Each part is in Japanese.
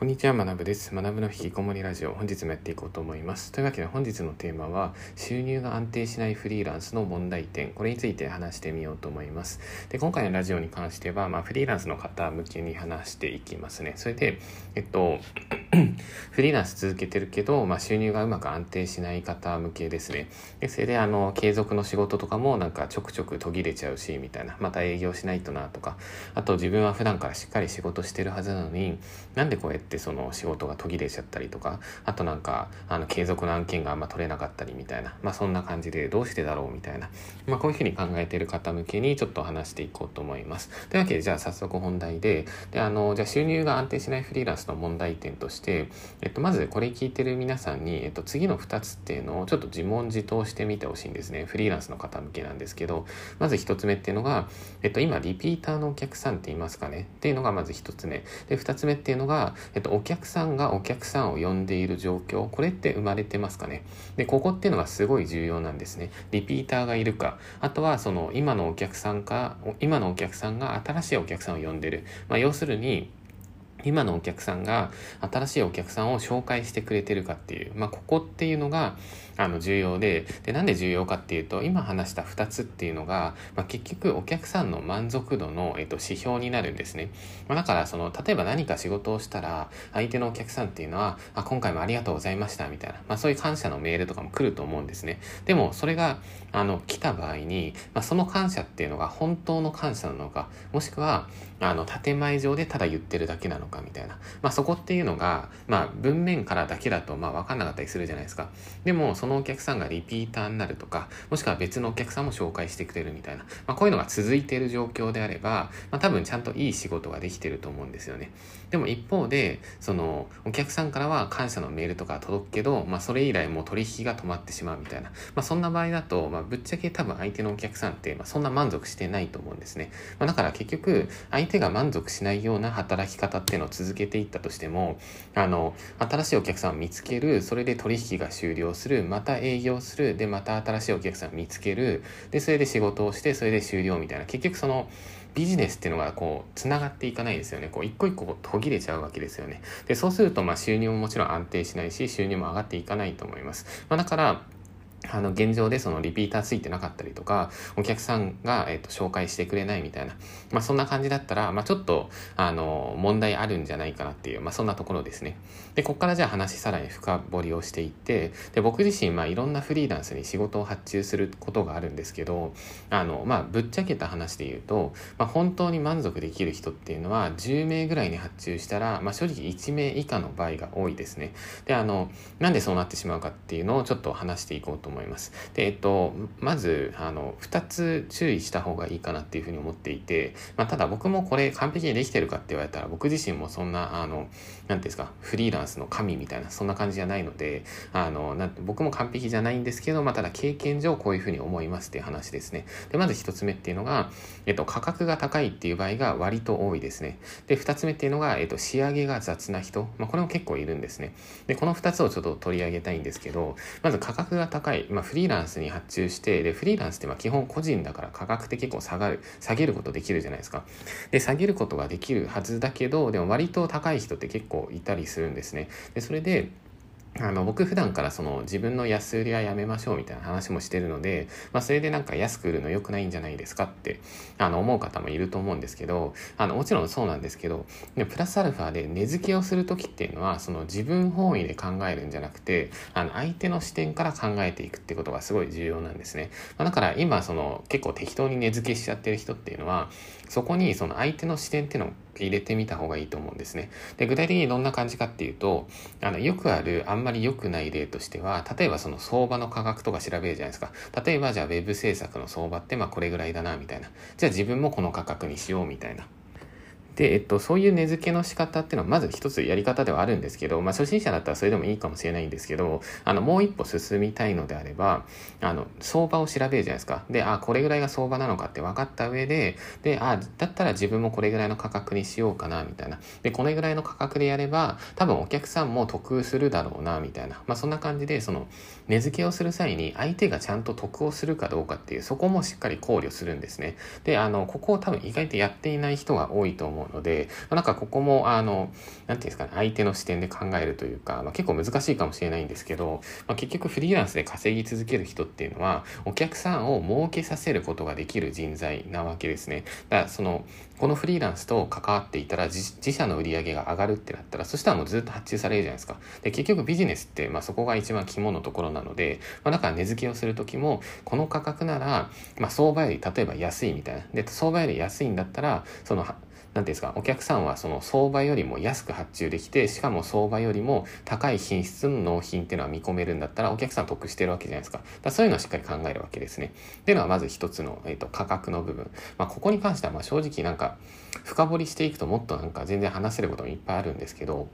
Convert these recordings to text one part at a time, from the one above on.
こんにちは、学部です。学部の引きこもりラジオ、本日もやっていこうと思います。というわけで本日のテーマは、収入が安定しないフリーランスの問題点、これについて話してみようと思います。で、今回のラジオに関しては、まあ、フリーランスの方向けに話していきますね。それで、えっと、フリーランス続けてるけど、まあ、収入がうまく安定しない方向けですね。で、それで、あの、継続の仕事とかもなんかちょくちょく途切れちゃうし、みたいな。また営業しないとな、とか。あと、自分は普段からしっかり仕事してるはずなのに、なんでこうやってその仕事が途切れちゃったりとかあとなんかあの継続の案件があんま取れなかったりみたいなまあそんな感じでどうしてだろうみたいなまあこういうふうに考えてる方向けにちょっと話していこうと思いますというわけでじゃあ早速本題でであのじゃあ収入が安定しないフリーランスの問題点としてえっとまずこれ聞いてる皆さんに、えっと、次の2つっていうのをちょっと自問自答してみてほしいんですね。フリーランスの方向けなんですけどまず1つ目っていうのがえっと今リピーターのお客さんっていますかね？っていうのがまず1つ目。で2つ目っていうのが、えっと、お客さんがお客さんを呼んでいる状況これって生まれてますかね？でここっていうのがすごい重要なんですね。リピーターがいるか。あとはその今のお客さんか今のお客さんが新しいお客さんを呼んでる、まあ、要するに今のお客さんが新しいお客さんを紹介してくれてるかっていう、まあ、ここっていうのがあの重要ででなんで重要かっていうと今話した2つっていうのが、まあ、結局お客さんの満足度の、えっと、指標になるんですね、まあ、だからその例えば何か仕事をしたら相手のお客さんっていうのはあ今回もありがとうございましたみたいな、まあ、そういう感謝のメールとかも来ると思うんですね。でもそれがあの来た場合に、まあ、その感謝っていうのが本当の感謝なのかもしくはあの建前上でただ言ってるだけなのかみたいな、まあ、そこっていうのが、まあ、文面からだけだとまあ分かんなかったりするじゃないですか。でもそののお客さんがリピーターになるとかもしくは別のお客さんも紹介してくれるみたいな、まあ、こういうのが続いている状況であれば、まあ、多分ちゃんといい仕事ができてると思うんですよね。でも一方でそのお客さんからは感謝のメールとか届くけど、まあ、それ以来もう取引が止まってしまうみたいな、まあ、そんな場合だと、まあ、ぶっちゃけ多分相手のお客さんって、まあ、そんな満足してないと思うんですね、まあ、だから結局相手が満足しないような働き方っていうのを続けていったとしてもあの新しいお客さんを見つけるそれで取引が終了するままた営業する。でまた新しいお客さん見つける。でそれで仕事をしてそれで終了みたいな。結局そのビジネスっていうのがこうつながっていかないですよね。こう一個一個途切れちゃうわけですよね。でそうするとまあ収入ももちろん安定しないし収入も上がっていかないと思います、まあ、だからあの現状でそのリピーターついてなかったりとかお客さんが、えー、と紹介してくれないみたいな、まあ、そんな感じだったら、まあ、ちょっとあの問題あるんじゃないかなっていう、まあ、そんなところですね。でここからじゃあ話さらに深掘りをしていってで僕自身、まあ、いろんなフリーランスに仕事を発注することがあるんですけどあの、まあ、ぶっちゃけた話で言うと、まあ、本当に満足できる人っていうのは10名ぐらいに発注したら、まあ、正直1名以下の場合が多いですね。であのなんでそうなってしまうかっていうのをちょっと話していこうと思います。で、えっと、まずあの2つ注意した方がいいかなっていうふうに思っていて、まあ、ただ僕もこれ完璧にできてるかって言われたら僕自身もそんなあの何ていうんですかフリーランスの神みたいなそんな感じじゃないのであのなん僕も完璧じゃないんですけど、まあ、ただ経験上こういうふうに思いますっていう話ですね。でまず1つ目っていうのが、えっと、価格が高いっていう場合が割と多いですね。で2つ目っていうのが、えっと、仕上げが雑な人、まあ、これも結構いるんですね。でこの2つをちょっと取り上げたいんですけどまず価格が高い、まあ、フリーランスに発注してでフリーランスってまあ基本個人だから価格って結構下がる。下げることできるじゃないですか。で下げることができるはずだけどでも割と高い人って結構いたりするんですね。でそれであの僕普段からその自分の安売りはやめましょうみたいな話もしてるので、まあ、それでなんか安く売るの良くないんじゃないですかってあの思う方もいると思うんですけどあのもちろんそうなんですけどでプラスアルファで値付けをする時っていうのはその自分本位で考えるんじゃなくてあの相手の視点から考えていくってことがすごい重要なんですね、まあ、だから今その結構適当に値付けしちゃってる人っていうのはそこにその相手の視点っていうのを入れてみた方がいいと思うんですね。で具体的にどんな感じかっていうとあのよくあるあんまり良くない例としては例えばその相場の価格とか調べるじゃないですか例えばじゃあ web 制作の相場ってまあこれぐらいだなみたいなじゃあ自分もこの価格にしようみたいな。で、えっと、そういう値付けの仕方っていうのはまず一つやり方ではあるんですけど、まあ、初心者だったらそれでもいいかもしれないんですけど、あの、もう一歩進みたいのであれば、あの、相場を調べるじゃないですか。で、あ、これぐらいが相場なのかって分かった上で、で、あ、だったら自分もこれぐらいの価格にしようかな、みたいな。で、これぐらいの価格でやれば、多分お客さんも得するだろうな、みたいな。まあ、そんな感じで、その、値付けをする際に相手がちゃんと得をするかどうかっていう、そこもしっかり考慮するんですね。で、あの、ここを多分意外とやっていない人が多いと思思うので、まあ、なんかここも、あの、なんていうんですかね、相手の視点で考えるというか、まあ、結構難しいかもしれないんですけど、まあ、結局フリーランスで稼ぎ続ける人っていうのは、お客さんを儲けさせることができる人材なわけですね。だからその、このフリーランスと関わっていたら自社の売り上げが上がるってなったら、そしたらもうずっと発注されるじゃないですか。で、結局ビジネスって、まあそこが一番肝のところなので、まあだから値付けをするときも、この価格なら、まあ相場より例えば安いみたいな。で、相場より安いんだったら、その、何ていうんですか、お客さんはその相場よりも安く発注できて、しかも相場よりも高い品質の納品っていうのは見込めるんだったら、お客さん得してるわけじゃないですか。だそういうのをしっかり考えるわけですね。っていうのはまず一つの、え、ー、と、価格の部分。まあ、ここに関しては、ま、正直なんか、深掘りしていくともっとなんか全然話せることもいっぱいあるんですけど、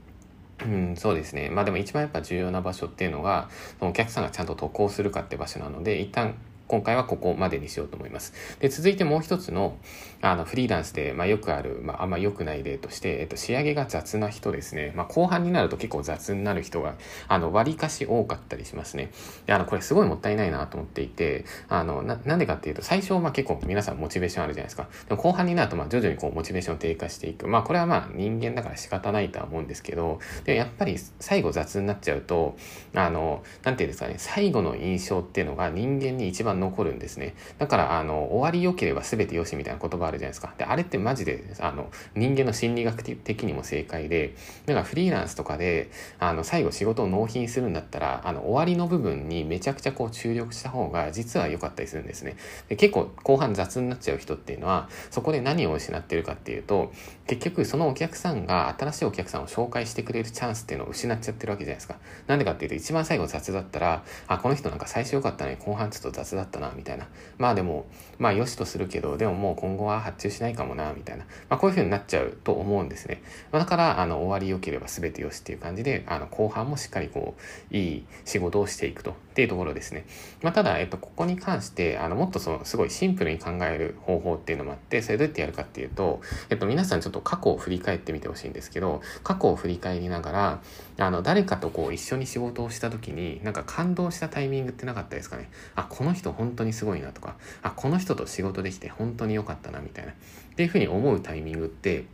うん、そうですね。まあでも一番やっぱ重要な場所っていうのが、お客さんがちゃんと得をするかって場所なので、一旦今回はここまでにしようと思います。で、続いてもう一つの、あの、フリーランスで、まあ、よくある、まあ、あんま良くない例として、えっと、仕上げが雑な人ですね。まあ、後半になると結構雑になる人が、あの、割かし多かったりしますね。で、あの、これすごいもったいないなと思っていて、あの、な、なんでかっていうと、最初、まあ、結構皆さんモチベーションあるじゃないですか。でも後半になると、まあ、徐々にこう、モチベーション低下していく。まあ、これはまあ、人間だから仕方ないとは思うんですけど、で、やっぱり最後雑になっちゃうと、あの、なんていうんですかね、最後の印象っていうのが人間に一番残るんですね。だから、あの、終わり良ければ全て良しみたいな言葉あるじゃないですか。で、あれってマジで、あの、人間の心理学的にも正解で、だからフリーランスとかで、あの、最後仕事を納品するんだったら、あの、終わりの部分にめちゃくちゃこう注力した方が実は良かったりするんですね。で結構後半雑になっちゃう人っていうのは、そこで何を失ってるかっていうと、結局そのお客さんが新しいお客さんを紹介してくれるチャンスっていうのを失っちゃってるわけじゃないですか。なんでかっていうと、一番最後雑だったら、あ、この人なんか最初良かったのに後半ちょっと雑だったったな、みたいな。まあでも、まあ良しとするけど、でももう今後は発注しないかもな、みたいな。まあこういう風になっちゃうと思うんですね。まあ、だから、あの、終わり良ければ全て良しっていう感じで、あの、後半もしっかりこう、いい仕事をしていくと。っていうところですね。まあ、ただ、えっと、ここに関して、あの、もっとその、すごいシンプルに考える方法っていうのもあって、それどうやってやるかっていうと、えっと、皆さんちょっと過去を振り返ってみてほしいんですけど、過去を振り返りながら、あの、誰かとこう、一緒に仕事をした時に、なんか感動したタイミングってなかったですかね。あ、この人本当にすごいなとか、あ、この人と仕事できて本当に良かったなみたいな。っていうふうに思うタイミングって、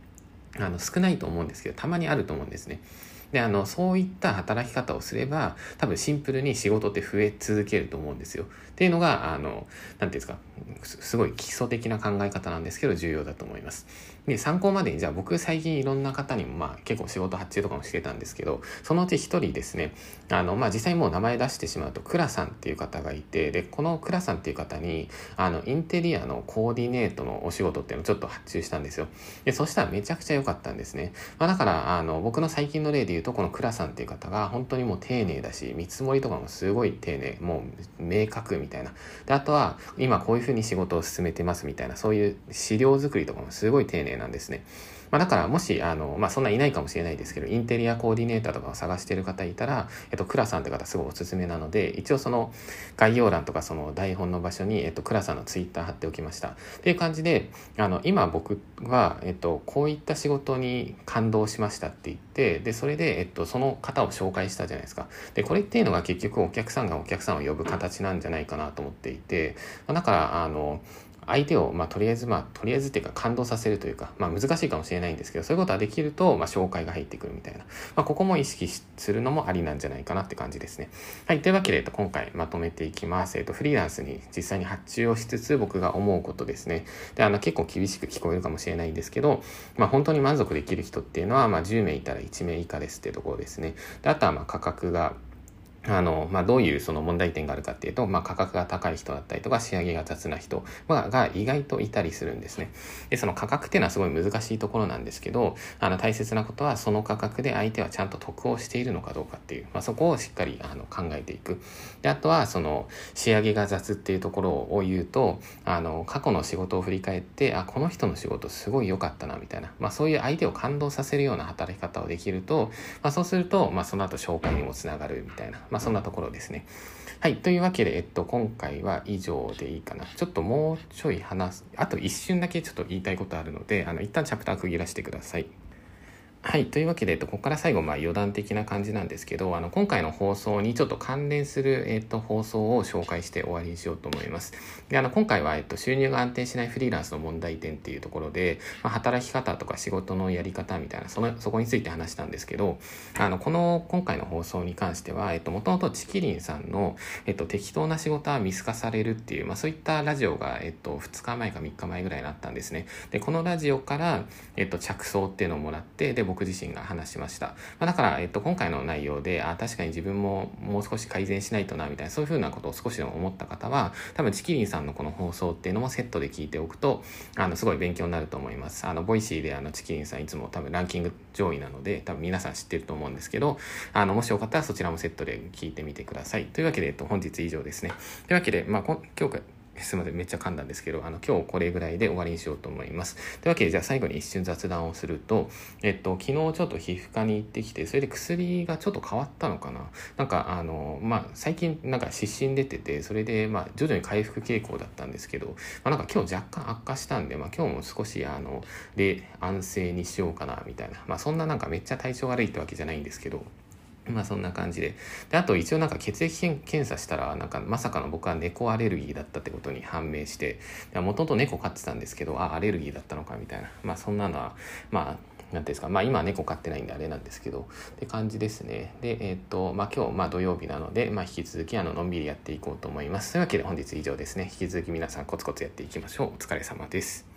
あの、少ないと思うんですけど、たまにあると思うんですね。で、あの、そういった働き方をすれば、多分シンプルに仕事って増え続けると思うんですよ。っていうのが、あの、何て言うんですか、すごい基礎的な考え方なんですけど、重要だと思います。で、参考までに、じゃあ僕最近いろんな方にも、まあ結構仕事発注とかもしてたんですけど、そのうち一人ですね、あの、まあ実際もう名前出してしまうと、クラさんっていう方がいて、で、このクラさんっていう方に、あの、インテリアのコーディネートのお仕事っていうのをちょっと発注したんですよ。で、そしたらめちゃくちゃ良かったんですね。まあだから、あの、僕の最近の例で言うと、このクラさんっていう方が本当にもう丁寧だし、見積もりとかもすごい丁寧、もう明確みたいな。で、あとは、今こういうふうに仕事を進めてますみたいな、そういう資料作りとかもすごい丁寧なんですね。まあ、だからもし、あの、まあ、そんないないかもしれないですけど、インテリアコーディネーターとかを探してる方いたら、えっと、クラさんって方すごいおすすめなので、一応その概要欄とかその台本の場所に、えっと、クラさんのツイッター貼っておきました。っていう感じで、あの、今僕は、えっと、こういった仕事に感動しましたって言って、で、それで、えっと、その方を紹介したじゃないですか。で、これっていうのが結局お客さんがお客さんを呼ぶ形なんじゃないかなと思っていて、ま、だから、あの、相手を、まあ、とりあえず、まあ、とりあえずっていうか感動させるというか、まあ、難しいかもしれないんですけど、そういうことができると、まあ、紹介が入ってくるみたいな。まあ、ここも意識するのもありなんじゃないかなって感じですね。はい。というわけで、と、今回まとめていきます。えっと、フリーランスに実際に発注をしつつ、僕が思うことですね。で、あの、結構厳しく聞こえるかもしれないんですけど、まあ、本当に満足できる人っていうのは、まあ、10名いたら1名以下ですってところですね。で、あとは、まあ、価格が、あの、まあ、どういうその問題点があるかっていうと、まあ、価格が高い人だったりとか、仕上げが雑な人が意外といたりするんですね。で、その価格っていうのはすごい難しいところなんですけど、あの、大切なことはその価格で相手はちゃんと得をしているのかどうかっていう、まあ、そこをしっかりあの考えていく。で、あとはその仕上げが雑っていうところを言うと、あの、過去の仕事を振り返って、あ、この人の仕事すごい良かったな、みたいな、まあ、そういう相手を感動させるような働き方をできると、まあ、そうすると、まあ、その後紹介にもつながるみたいな、まあ、そんなところですね。はい。というわけで、えっと、今回は以上でいいかな。ちょっともうちょい話す、あと一瞬だけちょっと言いたいことあるので、あの、一旦チャプター区切らせてください。はい。というわけで、えっと、ここから最後、まあ、余談的な感じなんですけど、あの、今回の放送にちょっと関連する、えっと、放送を紹介して終わりにしようと思います。で、あの、今回は、えっと、収入が安定しないフリーランスの問題点っていうところで、まあ、働き方とか仕事のやり方みたいな、その、そこについて話したんですけど、あの、この、今回の放送に関しては、えっと、もともとちきりんさんの、えっと、適当な仕事は見透かされるっていう、まあ、そういったラジオが、えっと、2日前か3日前ぐらいにあったんですね。で、このラジオから、えっと、着想っていうのをもらって、で、僕僕自身が話しました。まあ、だから、えっと、今回の内容で、あ、確かに自分ももう少し改善しないとな、みたいな、そういうふうなことを少しでも思った方は、多分、ちきりんさんのこの放送っていうのもセットで聞いておくと、あの、すごい勉強になると思います。あの、 Voicyで、あの、ちきりんさんいつも多分ランキング上位なので、多分皆さん知ってると思うんですけど、あの、もしよかったらそちらもセットで聞いてみてください。というわけで、えっと、本日以上ですね。というわけで、まあ、今日すみません、めっちゃ噛んだんですけど、あの、今日これぐらいで終わりにしようと思います。というわけで、じゃあ最後に一瞬雑談をすると、えっと、昨日ちょっと皮膚科に行ってきて、それで薬がちょっと変わったのかな？なんか、あの、まあ、最近なんか湿疹出てて、それで、まあ、徐々に回復傾向だったんですけど、まあ、なんか今日若干悪化したんで、まあ、今日も少し、あの、で、安静にしようかな、みたいな。まあ、そんななんかめっちゃ体調悪いってわけじゃないんですけど、まあそんな感じで。で、あと一応なんか血液検査したら、なんかまさかの僕は猫アレルギーだったってことに判明して、もともと猫飼ってたんですけど、あ、アレルギーだったのかみたいな。まあそんなのは、まあ、なんていうんですか、まあ今は猫飼ってないんであれなんですけど、って感じですね。で、えー、っと、まあ今日、まあ土曜日なので、まあ引き続きあの、のんびりやっていこうと思います。というわけで本日以上ですね。引き続き皆さんコツコツやっていきましょう。お疲れ様です。